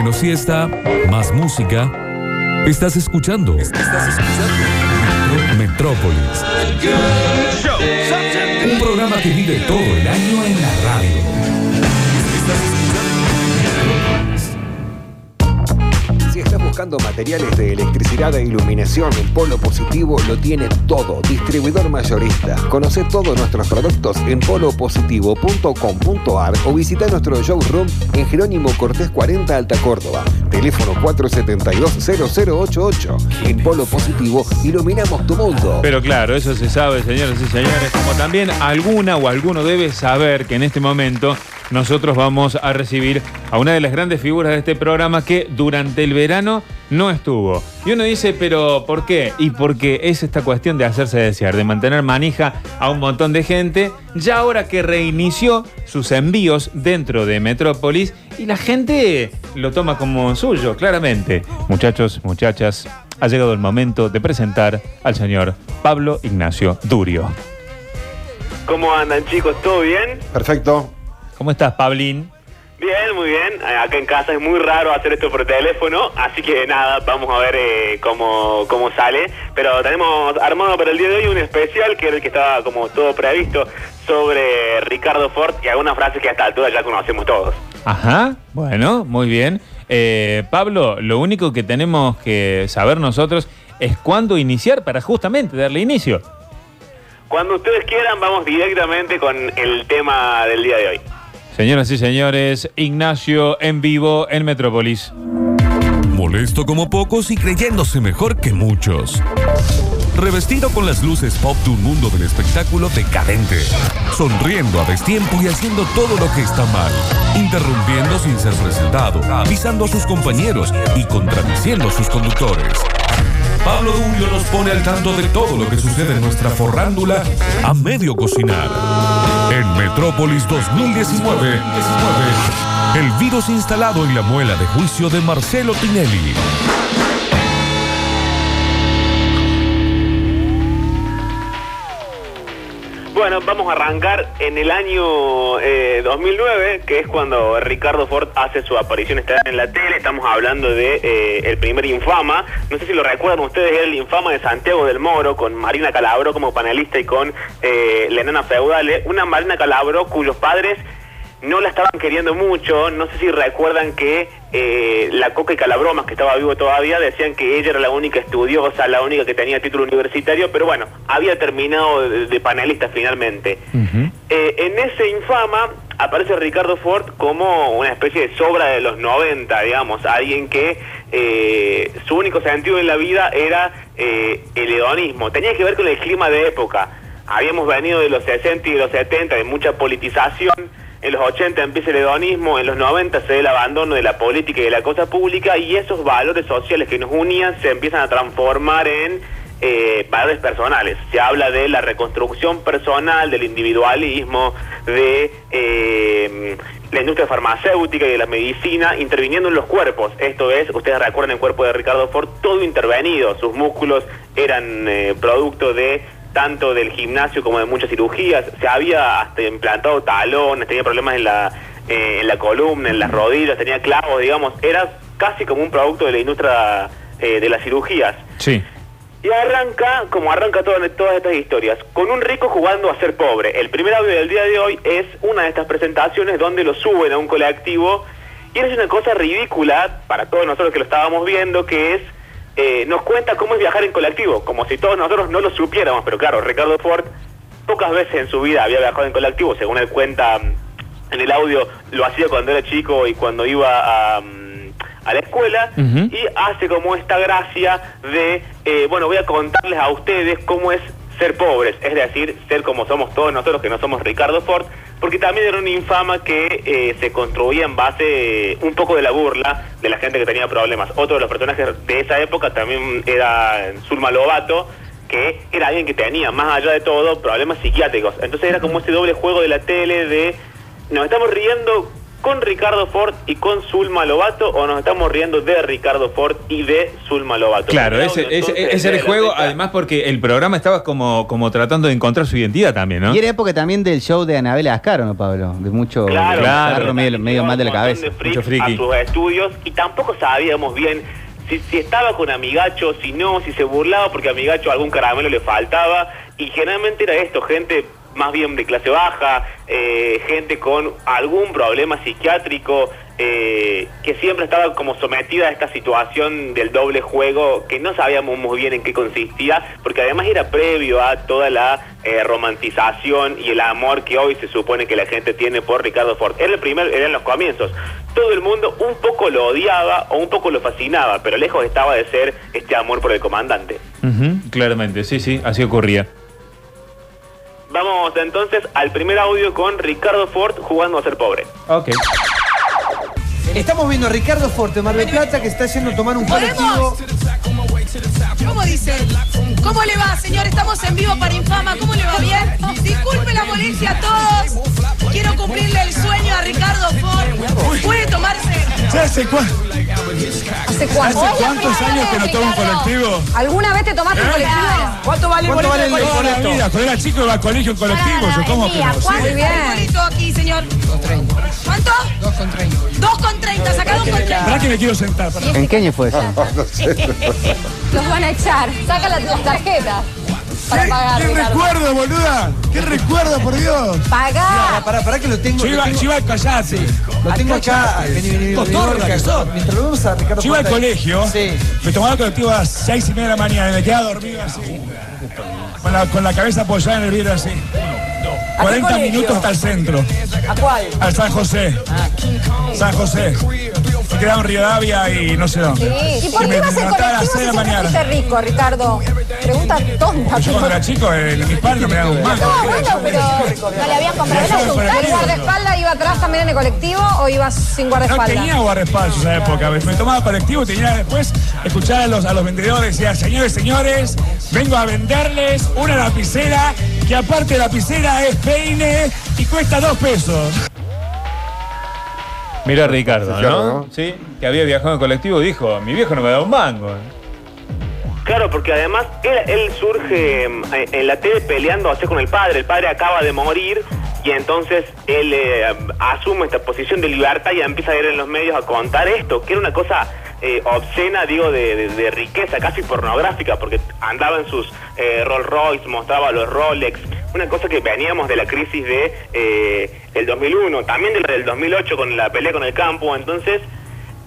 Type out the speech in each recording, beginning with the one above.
Menos siesta, más música. Estás escuchando. Estás escuchando. Metrópolis. Un programa que vive todo el año en la radio. Buscando materiales de electricidad e iluminación, el Polo Positivo lo tiene todo. Distribuidor mayorista. Conoce todos nuestros productos en polopositivo.com.ar o visita nuestro showroom en Jerónimo Cortés 40 Alta Córdoba. Teléfono 472-0088. En Polo Positivo iluminamos tu mundo. Pero claro, eso se sabe, señoras y señores, como también alguna o alguno debe saber que en este momento nosotros vamos a recibir a una de las grandes figuras de este programa que durante el verano no estuvo. Y uno dice, pero ¿por qué? Y porque es esta cuestión de hacerse desear, de mantener manija a un montón de gente, ya ahora que reinició sus envíos dentro de Metrópolis y la gente lo toma como suyo, claramente. Muchachos, muchachas, ha llegado el momento de presentar al señor Pablo Ignacio Durio. ¿Cómo andan chicos? ¿Todo bien? Perfecto. ¿Cómo estás, Pablín? Bien, muy bien. Eh, Acá en casa es muy raro hacer esto por teléfono, así que nada, vamos a ver eh, cómo, cómo sale. Pero tenemos armado para el día de hoy un especial que era el que estaba como todo previsto sobre Ricardo Ford y algunas frases que hasta altura ya conocemos todos. Ajá, bueno, muy bien. Eh, Pablo, lo único que tenemos que saber nosotros es cuándo iniciar para justamente darle inicio. Cuando ustedes quieran, vamos directamente con el tema del día de hoy. Señoras y señores, Ignacio en vivo en Metrópolis. Molesto como pocos y creyéndose mejor que muchos. Revestido con las luces pop de un mundo del espectáculo decadente. Sonriendo a destiempo y haciendo todo lo que está mal. Interrumpiendo sin ser presentado, avisando a sus compañeros y contradiciendo a sus conductores. Pablo Durio nos pone al tanto de todo lo que sucede en nuestra forrándula a medio cocinar. En Metrópolis 2019, el virus instalado en la muela de juicio de Marcelo Tinelli. Bueno, vamos a arrancar en el año eh, 2009, que es cuando Ricardo Ford hace su aparición en la tele. Estamos hablando de eh, el primer Infama. No sé si lo recuerdan ustedes, era el Infama de Santiago del Moro, con Marina Calabro como panelista y con eh, la enana feudale. Una Marina Calabro cuyos padres no la estaban queriendo mucho. No sé si recuerdan que eh, la Coca y Calabromas, que estaba vivo todavía, decían que ella era la única estudiosa, la única que tenía título universitario, pero bueno, había terminado de, de panelista finalmente. Eh, en ese infama aparece Ricardo Ford como una especie de sobra de los 90, digamos, alguien que eh, su único sentido en la vida era eh, el hedonismo. Tenía que ver con el clima de época. Habíamos venido de los 60 y de los 70 de mucha politización. En los 80 empieza el hedonismo, en los 90 se da el abandono de la política y de la cosa pública y esos valores sociales que nos unían se empiezan a transformar en eh, valores personales. Se habla de la reconstrucción personal, del individualismo, de eh, la industria farmacéutica y de la medicina interviniendo en los cuerpos. Esto es, ustedes recuerdan el cuerpo de Ricardo Ford, todo intervenido. Sus músculos eran eh, producto de tanto del gimnasio como de muchas cirugías. Se había hasta implantado talones, tenía problemas en la, eh, en la columna, en las rodillas, tenía clavos, digamos. Era casi como un producto de la industria eh, de las cirugías. Sí. Y arranca, como arranca todas, todas estas historias, con un rico jugando a ser pobre. El primer audio del día de hoy es una de estas presentaciones donde lo suben a un colectivo y es una cosa ridícula para todos nosotros que lo estábamos viendo, que es, eh, nos cuenta cómo es viajar en colectivo, como si todos nosotros no lo supiéramos, pero claro, Ricardo Ford pocas veces en su vida había viajado en colectivo, según él cuenta mm, en el audio, lo hacía cuando era chico y cuando iba a... mm, a la escuela y hace como esta gracia de, eh, bueno, voy a contarles a ustedes cómo es ser pobres, es decir, ser como somos todos nosotros que no somos Ricardo Ford, porque también era una infama que eh, se construía en base eh, un poco de la burla de la gente que tenía problemas. Otro de los personajes de esa época también era Zulma Lobato, que era alguien que tenía, más allá de todo, problemas psiquiátricos. Entonces era como ese doble juego de la tele de nos estamos riendo con Ricardo Ford y con Zulma Lobato o nos estamos riendo de Ricardo Ford y de Zulma Lobato? Claro, ese, audio, ese- entonces, ese era el juego, fecha. además porque el programa estaba como, como tratando de encontrar su identidad también, ¿no? Y era época también del show de Anabel Ascaro, ¿no, Pablo? De mucho Claro, medio, medio mal de la cabeza. de Mucho friki. A sus estudios y tampoco sabíamos bien si, si estaba con Amigacho, si no, si se burlaba porque a Amigacho algún caramelo le faltaba. Y generalmente era esto, gente más bien de clase baja, eh, gente con algún problema psiquiátrico, eh, que siempre estaba como sometida a esta situación del doble juego, que no sabíamos muy bien en qué consistía, porque además era previo a toda la eh, romantización y el amor que hoy se supone que la gente tiene por Ricardo Ford. Era el primer, eran los comienzos. Todo el mundo un poco lo odiaba o un poco lo fascinaba, pero lejos estaba de ser este amor por el comandante. Claramente, sí, sí, así ocurría. Vamos entonces al primer audio con Ricardo Ford jugando a ser pobre. Ok. Estamos viendo a Ricardo Forte, Mar del Plata, que está yendo a tomar un colectivo. ¿Cómo dice? ¿Cómo le va, señor? Estamos en vivo para Infama. ¿Cómo le va? ¿Bien? Disculpe la molestia a todos. Quiero cumplirle el sueño a Ricardo Ford. Puede tomarse. ¿Hace, cua- ¿Hace cuánto? hace cuántos años que no tomo un colectivo? ¿Alguna vez te tomaste un colectivo? ¿Cuánto vale el Toda boleto del colegio? vida, cuando era chico iba al colegio en colectivo, yo como que no. ¿Cuánto es el boleto aquí, señor? ¿Cuánto? 2,30. 2,30. Sacá 2,30. ¿Verdad que me quiero sentar? Para... ¿En qué año fue eso? Los van a echar. Saca las, las tarjetas para pagar, ¿Qué Ricardo. recuerdo, boluda? ¿Qué recuerdo, por Dios? Pagar. Pará, pará que lo tengo. Yo iba, tengo- yo iba callate. Lo tengo acá. Vení, vení. Mientras lo vemos a Ricardo Yo iba al colegio, Sí. me tomaba el colectivo a las seis y media de la mañana y me quedaba dormido así. Con la, con la cabeza apoyada en el vidrio así. 40 colegio? minutos hasta el centro. ¿A cuál? Al San José. San José. Me quedaba en Rivadavia y no sé dónde. ¿Y por qué vas en colectivo 6 de la si siempre fuiste rico, Ricardo? Pregunta tonta. Yo cuando era chico, eh, mis padres no me daban un mango. No, bueno, pero no le habían comprado el el ¿El guardaespaldas iba atrás también en el colectivo o ibas sin No guardaespaldas? tenía guardaespaldas en esa época. Me tomaba colectivo y tenía después escuchar a los, a los vendedores. Decía, señores, señores, vengo a venderles una lapicera que aparte de lapicera es peine y cuesta dos pesos. Mira Ricardo, Sí, claro, ¿no? ¿no? Sí, que había viajado en colectivo, dijo, mi viejo no me da un mango. Claro, porque además él, él surge mm, en la tele peleando así con el padre. El padre acaba de morir y entonces él eh, asume esta posición de libertad y empieza a ir en los medios a contar esto, que era una cosa eh, obscena, digo, de, riqueza, casi pornográfica, porque andaba en sus eh, Rolls Royce, mostraba los Rolex, una cosa que veníamos de la crisis de eh, el 2001, también de la del 2008 con la pelea con el campo, entonces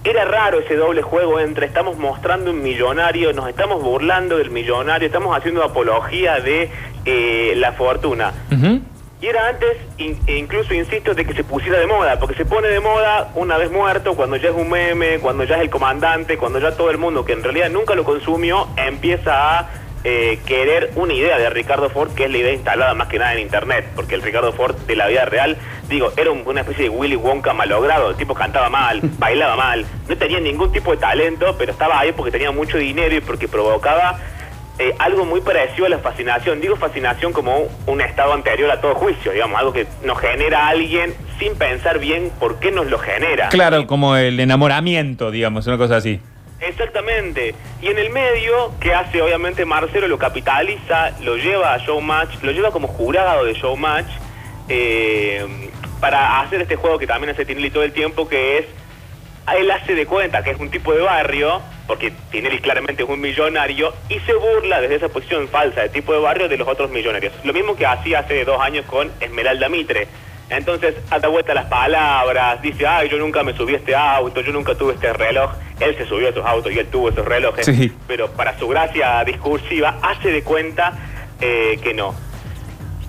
era raro ese doble juego entre estamos mostrando un millonario, nos estamos burlando del millonario, estamos haciendo apología de eh, la fortuna. Y era antes, in- e incluso insisto, de que se pusiera de moda, porque se pone de moda una vez muerto, cuando ya es un meme, cuando ya es el comandante, cuando ya todo el mundo que en realidad nunca lo consumió empieza a eh, querer una idea de Ricardo Ford, que es la idea instalada más que nada en Internet, porque el Ricardo Ford de la vida real, digo, era un- una especie de Willy Wonka malogrado, el tipo cantaba mal, bailaba mal, no tenía ningún tipo de talento, pero estaba ahí porque tenía mucho dinero y porque provocaba eh, algo muy parecido a la fascinación. Digo fascinación como un, estado anterior a todo juicio, digamos, algo que nos genera a alguien sin pensar bien por qué nos lo genera. Claro, como el enamoramiento, digamos, una cosa así. Exactamente. Y en el medio, que hace obviamente Marcelo, lo capitaliza, lo lleva a Showmatch, lo lleva como jurado de Showmatch eh, para hacer este juego que también hace Tinelli todo el tiempo, que es, él hace de cuenta que es un tipo de barrio, porque Tinelli claramente es un millonario, y se burla desde esa posición falsa de tipo de barrio de los otros millonarios. Lo mismo que hacía hace dos años con Esmeralda Mitre. Entonces, da vuelta las palabras, dice, ay, yo nunca me subí a este auto, yo nunca tuve este reloj. Él se subió a esos autos y él tuvo esos relojes. Sí. Pero para su gracia discursiva, hace de cuenta eh, que no.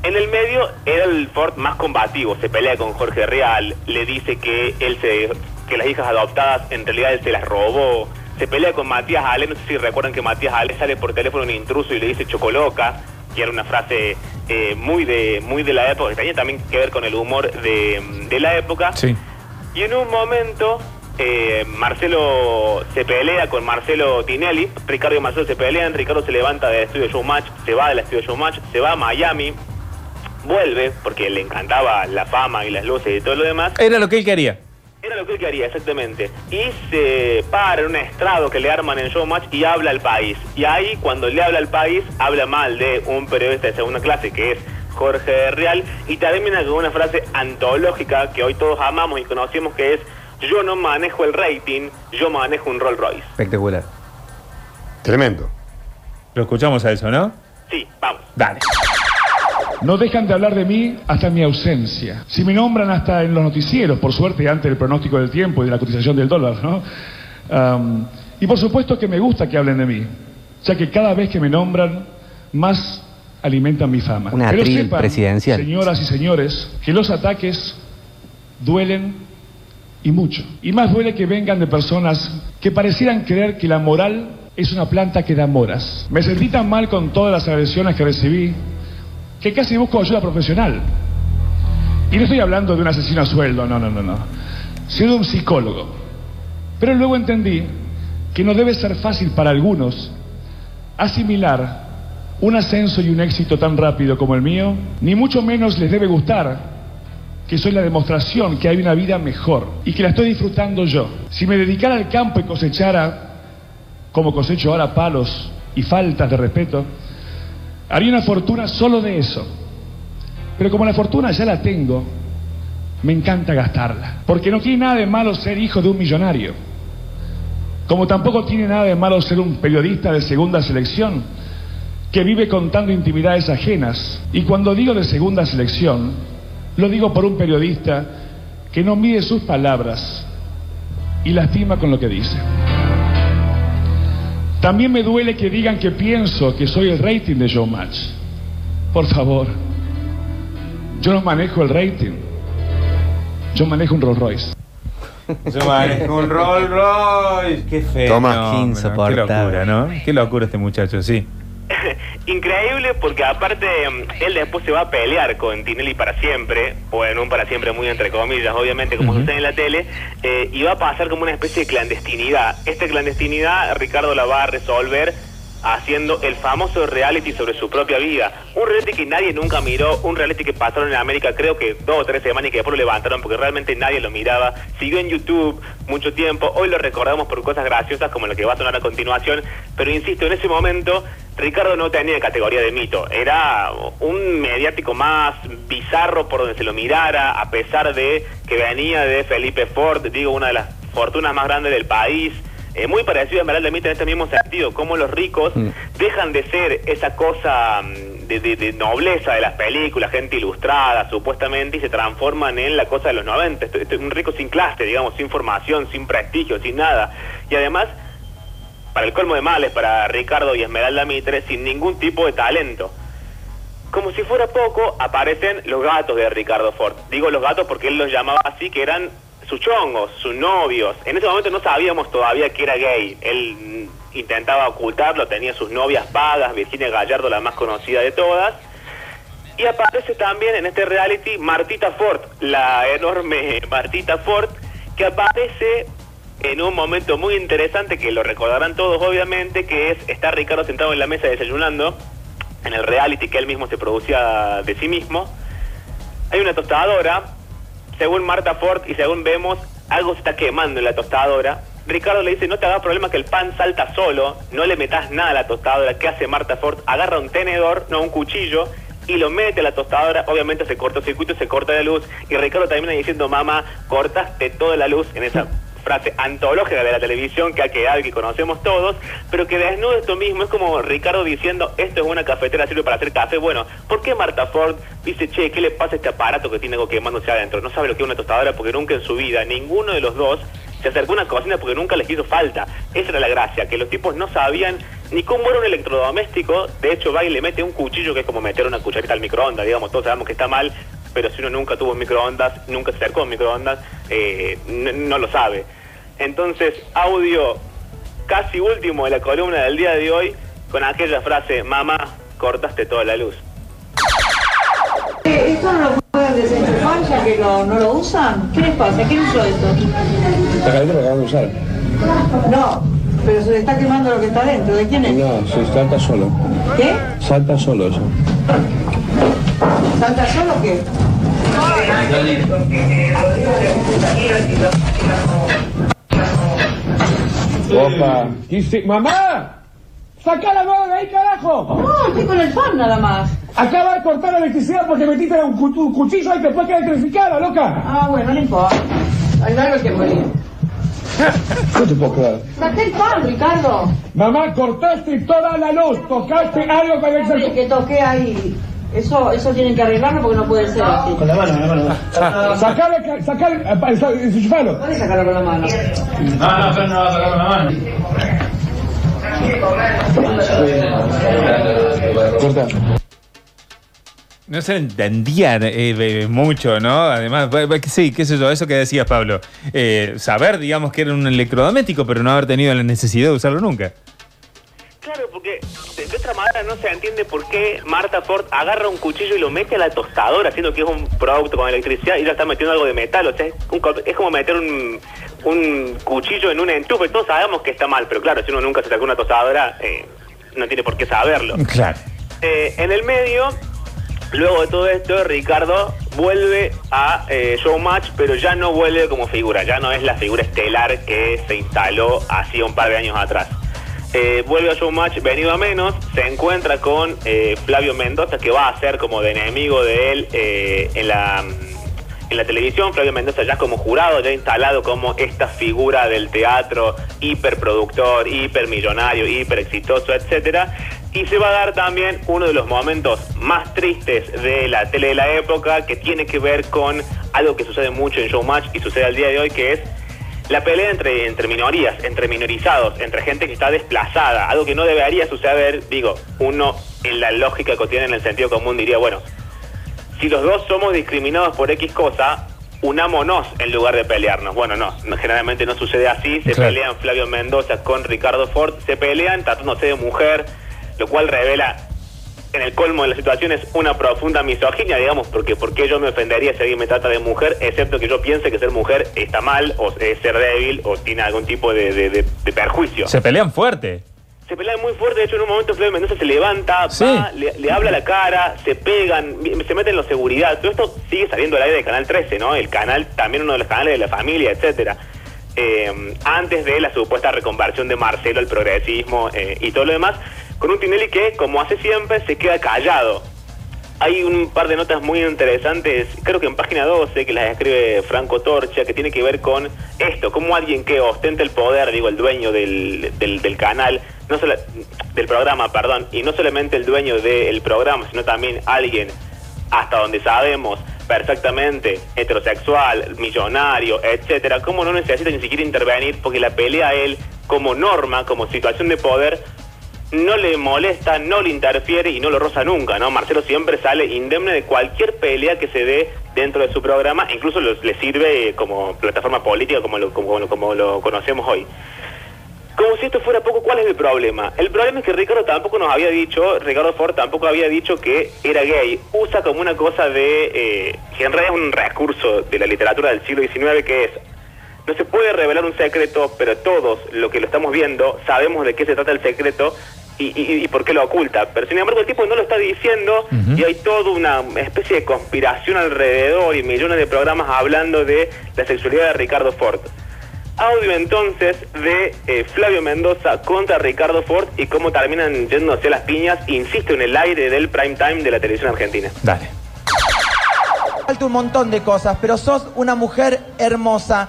En el medio era el Ford más combativo, se pelea con Jorge Real, le dice que él se, que las hijas adoptadas en realidad él se las robó, se pelea con Matías Ale, no sé si recuerdan que Matías Ale sale por teléfono un intruso y le dice chocoloca, que era una frase eh, muy de muy de la época, que tenía también que ver con el humor de, de la época. Sí. Y en un momento, eh, Marcelo se pelea con Marcelo Tinelli, Ricardo y Marcelo se pelean, Ricardo se levanta del estudio Showmatch, se va del estudio Showmatch, se va a Miami, vuelve, porque le encantaba la fama y las luces y todo lo demás, Era lo que él quería. Era lo que él quería, exactamente. Y se para en un estrado que le arman en Showmatch y habla al país. Y ahí, cuando le habla al país, habla mal de un periodista de segunda clase que es Jorge Real y termina con una frase antológica que hoy todos amamos y conocemos que es yo no manejo el rating, yo manejo un Rolls Royce. Espectacular. Tremendo. Lo escuchamos a eso, ¿no? Sí, vamos. Dale. No dejan de hablar de mí hasta mi ausencia. Si me nombran hasta en los noticieros, por suerte, antes del pronóstico del tiempo y de la cotización del dólar, ¿no? Y por supuesto que me gusta que hablen de mí, ya que cada vez que me nombran, más alimentan mi fama. Un Pero sepan, presidencial. Señoras y señores, que los ataques duelen y mucho. Y más duele que vengan de personas que parecieran creer que la moral es una planta que da moras. Me sentí tan mal con todas las agresiones que recibí que casi busco ayuda profesional. Y no estoy hablando de un asesino a sueldo, no, no, no, no. Sino de un psicólogo. Pero luego entendí que no debe ser fácil para algunos asimilar un ascenso y un éxito tan rápido como el mío, ni mucho menos les debe gustar que soy la demostración que hay una vida mejor y que la estoy disfrutando yo. Si me dedicara al campo y cosechara, como cosecho ahora palos y faltas de respeto, haría una fortuna solo de eso. Pero como la fortuna ya la tengo, me encanta gastarla. Porque no tiene nada de malo ser hijo de un millonario. Como tampoco tiene nada de malo ser un periodista de segunda selección que vive contando intimidades ajenas. Y cuando digo de segunda selección, lo digo por un periodista que no mide sus palabras y lastima con lo que dice. También me duele que digan que pienso que soy el rating de Showmatch. Por favor, yo no manejo el rating. Yo manejo un Rolls Royce. Se maneja un Rolls Royce. Qué feo. Toma. Qué insoportable. Qué locura, ¿no? Qué locura este muchacho, sí. Increíble porque aparte mm, él después se va a pelear con Tinelli para siempre, o en un para siempre muy entre comillas, obviamente como sucede en la tele, eh, y va a pasar como una especie de clandestinidad. Esta clandestinidad Ricardo la va a resolver haciendo el famoso reality sobre su propia vida. Un reality que nadie nunca miró, un reality que pasaron en América creo que dos o tres semanas y que después lo levantaron porque realmente nadie lo miraba. Siguió en YouTube mucho tiempo, hoy lo recordamos por cosas graciosas como lo que va a sonar a continuación, pero insisto, en ese momento Ricardo no tenía categoría de mito, era un mediático más bizarro por donde se lo mirara, a pesar de que venía de Felipe Ford, digo, una de las fortunas más grandes del país. Eh, muy parecido a Esmeralda Mita en este mismo sentido, como los ricos dejan de ser esa cosa mm, de, de- de nobleza de las películas, gente ilustrada supuestamente, y se transforman en la cosa de los 90, Este- este- un rico sin clase, digamos, sin formación, sin prestigio, sin nada. Y además, para el colmo de males, para Ricardo y Esmeralda Mitre, sin ningún tipo de talento. Como si fuera poco, aparecen los gatos de Ricardo Ford. Digo los gatos porque él los llamaba así, que eran sus chongos, sus novios. En ese momento no sabíamos todavía que era gay. Él intentaba ocultarlo, tenía sus novias pagas, Virginia Gallardo, la más conocida de todas. Y aparece también en este reality Martita Ford, la enorme Martita Ford, que aparece en un momento muy interesante que lo recordarán todos obviamente, que es estar Ricardo sentado en la mesa desayunando, en el reality que él mismo se producía de sí mismo. Hay una tostadora, según Marta Ford y según vemos, algo se está quemando en la tostadora. Ricardo le dice, no te hagas problema que el pan salta solo, no le metas nada a la tostadora. ¿Qué hace Marta Ford? Agarra un tenedor, no un cuchillo, y lo mete a la tostadora. Obviamente se corta el circuito, se corta la luz. Y Ricardo termina diciendo, mamá, cortaste toda la luz en esa frase antológica de la televisión que ha quedado y que conocemos todos, pero que desnuda esto mismo. Es como Ricardo diciendo, esto es una cafetera, sirve para hacer café. Bueno, ¿por qué Marta Ford dice, che, ¿qué le pasa a este aparato que tiene quemándose adentro? No sabe lo que es una tostadora porque nunca en su vida, ninguno de los dos se acercó a una cocina porque nunca les hizo falta. Esa era la gracia, que los tipos no sabían ni cómo era un electrodoméstico. De hecho, va y le mete un cuchillo que es como meter una cucharita al microondas, digamos, todos sabemos que está mal, pero si uno nunca tuvo microondas, nunca se acercó a microondas, eh, no lo sabe. Entonces, audio casi último de la columna del día de hoy, con aquella frase, mamá, cortaste toda la luz. ¿Esto no lo pueden desenchufar ya que no, no lo usan? ¿Qué les pasa? ¿Quién usó esto? La cadena lo acaban de usar. No, pero se le está quemando lo que está dentro. ¿De quién es? No, se salta solo. ¿Qué? Salta solo eso. ¿Salta solo o qué? Opa. Mamá, saca la mano de ahí, carajo. No, estoy con el fan nada más. Acaba de cortar la electricidad porque metiste un, un cuchillo ahí que después queda electrificada, loca. Ah, bueno, no importa. Hay algo que morir. No te puedo creer. Saqué el fan, Ricardo. Mamá, cortaste toda la luz, tocaste algo el El que toqué ahí. Eso, eso tienen que arreglarlo porque no puede ser así. Con la mano, la mano. Sacale, sacale, eh, enchufalo. Puedes sacarlo con la mano. No, no, pero no va a sacar con la mano. Corta. No se entendía eh, eh, mucho, ¿no? Además, sí, qué sé yo, eso que decías, Pablo. Eh, saber, digamos, que era un electrodoméstico, pero no haber tenido la necesidad de usarlo nunca. Otra manera no se entiende por qué Marta Ford agarra un cuchillo y lo mete a la tostadora, siendo que es un producto con electricidad y ya está metiendo algo de metal. O sea, es, un co- es como meter un, un cuchillo en un enchufe. Todos sabemos que está mal, pero claro, si uno nunca se sacó una tostadora, eh, no tiene por qué saberlo. Claro. Eh, en el medio, luego de todo esto, Ricardo vuelve a eh, Showmatch, pero ya no vuelve como figura, ya no es la figura estelar que se instaló hacía un par de años atrás. Eh, vuelve a Showmatch venido a menos, se encuentra con eh, Flavio Mendoza, que va a ser como de enemigo de él eh, en la en la televisión, Flavio Mendoza ya como jurado, ya instalado como esta figura del teatro hiperproductor, hipermillonario, hiper exitoso, etcétera. Y se va a dar también uno de los momentos más tristes de la tele de la época, que tiene que ver con algo que sucede mucho en Showmatch y sucede al día de hoy, que es la pelea entre, entre minorías, entre minorizados, entre gente que está desplazada, algo que no debería suceder, digo, uno en la lógica cotidiana, en el sentido común, diría, bueno, si los dos somos discriminados por X cosa, unámonos en lugar de pelearnos. Bueno, no, no, generalmente no sucede así. Se Claro. pelean Flavio Mendoza con Ricardo Ford, se pelean tratándose de mujer, lo cual revela en el colmo de las situaciones una profunda misoginia, digamos, porque ¿por qué yo me ofendería si alguien me trata de mujer, excepto que yo piense que ser mujer está mal, o es ser débil, o tiene algún tipo de, de- de- de perjuicio? Se pelean fuerte. Se pelean muy fuerte, de hecho en un momento Flavio Mendoza se levanta, Sí. va, le, le habla a la cara, se pegan, se meten en la seguridad. Todo esto sigue saliendo al aire de Canal 13, ¿no? El canal, también uno de los canales de la familia, etcétera. Eh, antes de la supuesta reconversión de Marcelo al progresismo eh, y todo lo demás, con un Tinelli que, como hace siempre, se queda callado. Hay un par de notas muy interesantes, creo que en página 12, que las escribe Franco Torcha, que tiene que ver con esto, como alguien que ostenta el poder, digo, el dueño del, del, del canal, no solo, del programa, perdón, y no solamente el dueño del programa, sino también alguien, hasta donde sabemos perfectamente, heterosexual, millonario, etcétera, cómo no necesita ni siquiera intervenir, porque la pelea a él, como norma, como situación de poder, no le molesta, no le interfiere y no lo roza nunca, ¿no? Marcelo siempre sale indemne de cualquier pelea que se dé dentro de su programa, incluso los- le sirve eh, como plataforma política como lo, como, lo- lo conocemos hoy. Como si esto fuera poco, ¿cuál es el problema? El problema es que Ricardo tampoco nos había dicho, Ricardo Ford tampoco había dicho que era gay. Usa como una cosa de, eh, es un recurso de la literatura del siglo XIX que es, no se puede revelar un secreto, pero todos, lo que lo estamos viendo, sabemos de qué se trata el secreto y, y- y por qué lo oculta. Pero sin embargo el tipo no lo está diciendo y hay toda una especie de conspiración alrededor y millones de programas hablando de la sexualidad de Ricardo Ford. Audio entonces de eh, Flavio Mendoza contra Ricardo Ford y cómo terminan yéndose a las piñas, insisto, en el aire del prime time de la televisión argentina. Dale. Falta un montón de cosas, pero sos una mujer hermosa.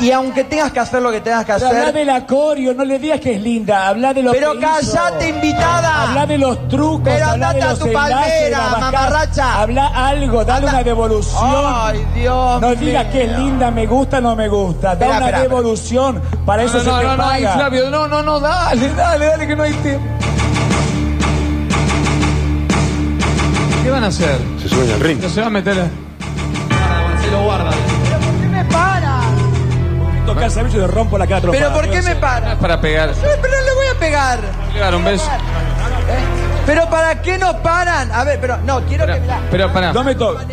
Y aunque tengas que hacer lo que tengas que Pero habla hacer. de la coreo, no le digas que es linda, habla de lo Pero que callate, hizo. invitada. Habla de los trucos, Pero habla andate de a los tu enlaces, palmera, la bajada. mamarracha. Habla algo, dale Anda. una devolución. Ay, Dios No digas que es linda, me gusta, no me gusta. Da Espera, una espera, espera. devolución. Para eso no, se no, te no, no, paga. Flavio, no, no, no, dale, dale, dale, que no hay tiempo. ¿Qué van a hacer? Se suben al ring. No se va a meter. a- ¿Pero por qué me para? Tocar el servicio y le rompo la cara. ¿Pero por qué me No para? es para pegar. Pero no le voy a pegar. Un beso. ¿Eh? ¿Pero para qué nos paran? A ver, pero no, quiero Pero, que. mirá, pero para. No me toques.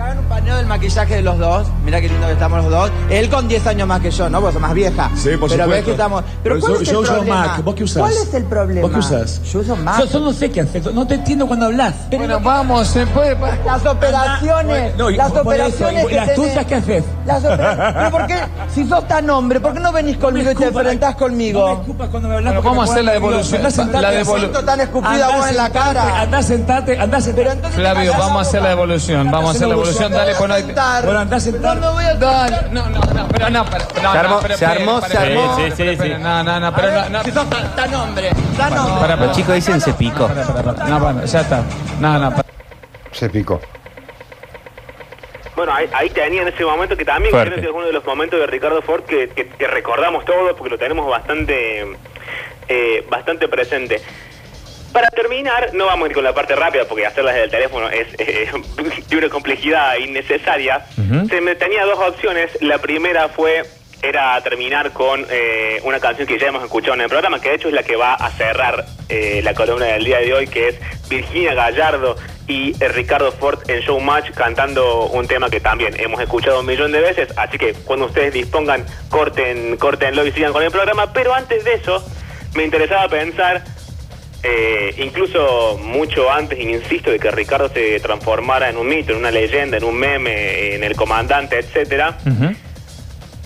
hagan un paneo. pionero del maquillaje de los dos. Mira qué lindo que estamos los dos. Él con 10 años más que yo, ¿no? Vos sos más vieja. Sí, por Pero ves que estamos. Pero Pero ¿cuál yo- es el yo uso problema? Mac. ¿Vos qué usás? ¿Cuál es el problema? ¿Vos qué usás? Yo uso Mac. Yo, yo no sé qué hacer, no te entiendo cuando hablas. bueno, vamos, se puede. Las operaciones. No, y las por eso, operaciones. y que las tenés- tuyas, ¿qué haces? Las operaciones. Pero ¿por qué? Si sos tan hombre, ¿por qué no venís conmigo y te enfrentás conmigo? No me escupas cuando me hablas. Bueno, vamos a hacer la devolución. La devolución. tan escupida vos en la sentate, cara. Andá, sentate, andá, sentate. Flavio, vamos a hacer la devolución. Vamos a hacer la evolución. Dale, pon ahí. Bueno, andá, sentate. Dale, no, no, no, pero no, pero, no, Se armó, no, pero, se armó, espere, se espere, armó. espere, Sí, sí, espere, sí, espere, sí. No, no, no, pero no, no. Si sos tan, tan hombre, tan hombre. Para, Los chicos dicen se picó. No, bueno, ya está. No, no, para. Se picó. Bueno, ahí, ahí tenía en ese momento que también Fuerte. creo que es uno de los momentos de Ricardo Ford que, que- que recordamos todos porque lo tenemos bastante, eh, bastante presente. Para terminar, no vamos a ir con la parte rápida porque hacerlas desde el teléfono es eh, de una complejidad innecesaria. Se me tenía dos opciones. La primera fue era terminar con eh, una canción que ya hemos escuchado en el programa, que de hecho es la que va a cerrar eh, la columna del día de hoy, que es Virginia Gallardo y eh, Ricardo Ford en Showmatch cantando un tema que también hemos escuchado un millón de veces. Así que cuando ustedes dispongan, corten, cortenlo y sigan con el programa. Pero antes de eso, me interesaba pensar eh, incluso mucho antes, insisto, de que Ricardo se transformara en un mito, en una leyenda, en un meme, en el comandante, etcétera,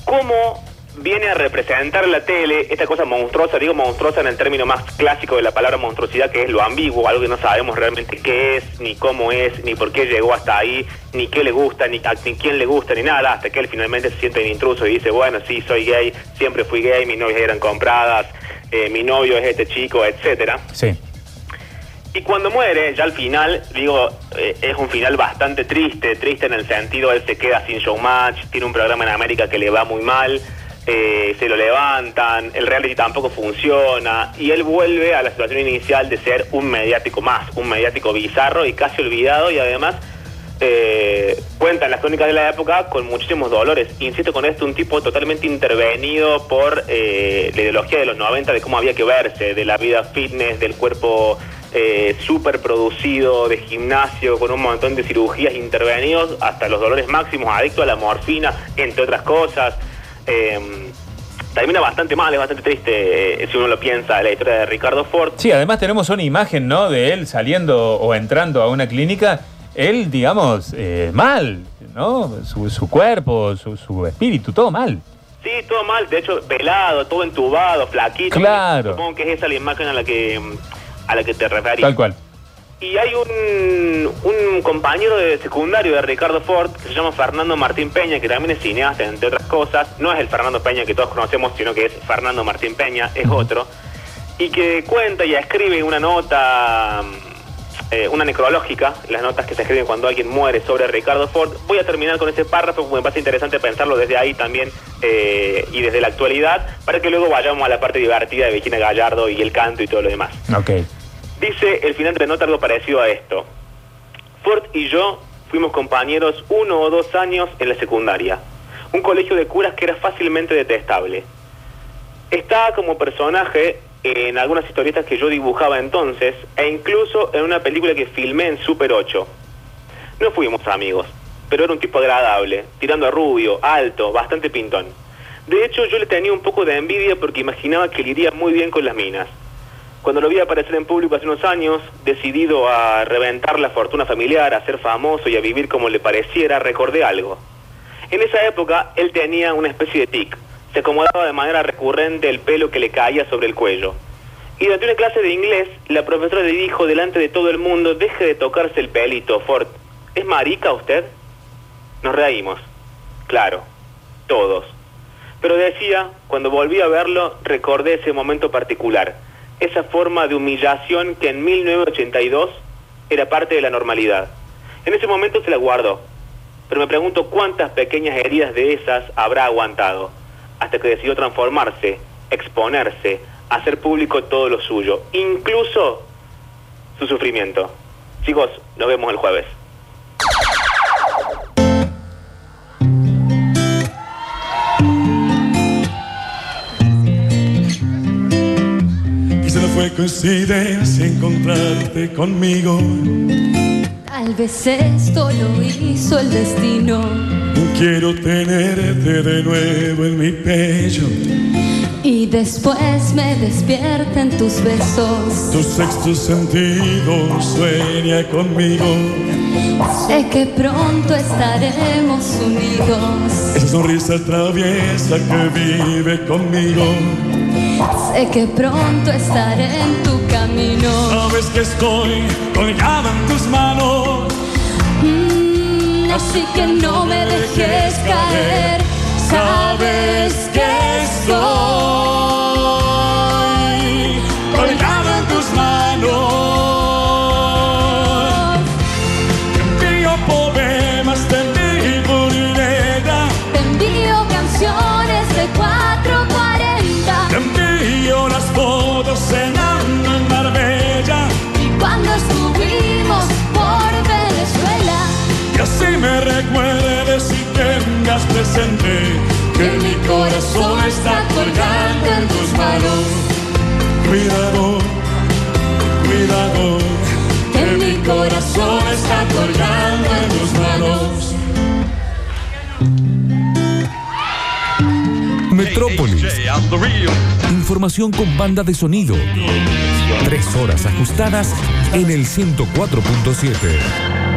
cómo viene a representar la tele esta cosa monstruosa, digo monstruosa en el término más clásico de la palabra monstruosidad, que es lo ambiguo, algo que no sabemos realmente qué es, ni cómo es, ni por qué llegó hasta ahí, ni qué le gusta, ni a ni quién le gusta, ni nada, hasta que él finalmente se siente un intruso y dice, bueno, sí, soy gay, siempre fui gay, mis novias eran compradas, eh, mi novio es este chico, etcétera. Sí. Y cuando muere, ya al final, digo, eh, es un final bastante triste, triste en el sentido, él se queda sin showmatch, tiene un programa en América que le va muy mal, eh, se lo levantan, el reality tampoco funciona, y él vuelve a la situación inicial de ser un mediático más, un mediático bizarro y casi olvidado, y además eh, cuentan las crónicas de la época con muchísimos dolores. Insisto con esto, un tipo totalmente intervenido por eh, la ideología de los 90 de cómo había que verse, de la vida fitness, del cuerpo eh, súper producido, de gimnasio, con un montón de cirugías intervenidos, hasta los dolores máximos, adicto a la morfina, entre otras cosas. Eh, termina bastante mal, es bastante triste eh, si uno lo piensa, la historia de Ricardo Ford. Sí, además tenemos una imagen, ¿no? De él saliendo o entrando a una clínica, él, digamos, eh, mal, ¿no? Su, su cuerpo, su, su espíritu, todo mal. Sí, todo mal, de hecho, pelado, todo entubado, flaquito. Claro. Supongo que es esa la imagen a la que, a la que te referís. Tal cual. Y hay un, un compañero de secundario de Ricardo Ford que se llama Fernando Martín Peña, que también es cineasta, entre otras cosas. No es el Fernando Peña que todos conocemos, sino que es Fernando Martín Peña, es otro. Y que cuenta y escribe una nota, eh, una necrológica, las notas que se escriben cuando alguien muere sobre Ricardo Ford. Voy a terminar con ese párrafo porque me parece interesante pensarlo desde ahí también eh, y desde la actualidad, para que luego vayamos a la parte divertida de Virginia Gallardo y el canto y todo lo demás. Ok. Dice el final de nota algo parecido a esto. Ford y yo fuimos compañeros uno o dos años en la secundaria. Un colegio de curas que era fácilmente detestable. Estaba como personaje en algunas historietas que yo dibujaba entonces e incluso en una película que filmé en Super 8. No fuimos amigos, pero era un tipo agradable, tirando a rubio, alto, bastante pintón. De hecho, yo le tenía un poco de envidia porque imaginaba que le iría muy bien con las minas. Cuando lo vi aparecer en público hace unos años, decidido a reventar la fortuna familiar, a ser famoso y a vivir como le pareciera, recordé algo. En esa época, él tenía una especie de tic. Se acomodaba de manera recurrente el pelo que le caía sobre el cuello. Y durante una clase de inglés, la profesora le dijo delante de todo el mundo, deje de tocarse el pelito, Ford. ¿Es marica usted? Nos reímos. Claro, todos. Pero decía, cuando volví a verlo, recordé ese momento particular, esa forma de humillación que en 1982 era parte de la normalidad. En ese momento se la guardó, pero me pregunto cuántas pequeñas heridas de esas habrá aguantado, hasta que decidió transformarse, exponerse, hacer público todo lo suyo, incluso su sufrimiento. Chicos, nos vemos el jueves. Y solo fue coincidencia encontrarte conmigo. Tal vez esto lo hizo el destino Quiero tenerte de nuevo en mi pecho. y después me despierta en tus besos. Tu sexto sentido sueña conmigo. Sé que pronto estaremos unidos. Esa sonrisa traviesa que vive conmigo. Sé que pronto estaré en tu camino. Sabes que estoy colgada en tus manos. Mm, así que no me dejes caer. Sabes que estoy que mi corazón está colgando en tus manos. Cuidado, cuidado, que mi corazón está colgando en tus manos. Metrópolis. Información con banda de sonido. Tres horas ajustadas en el 104.7.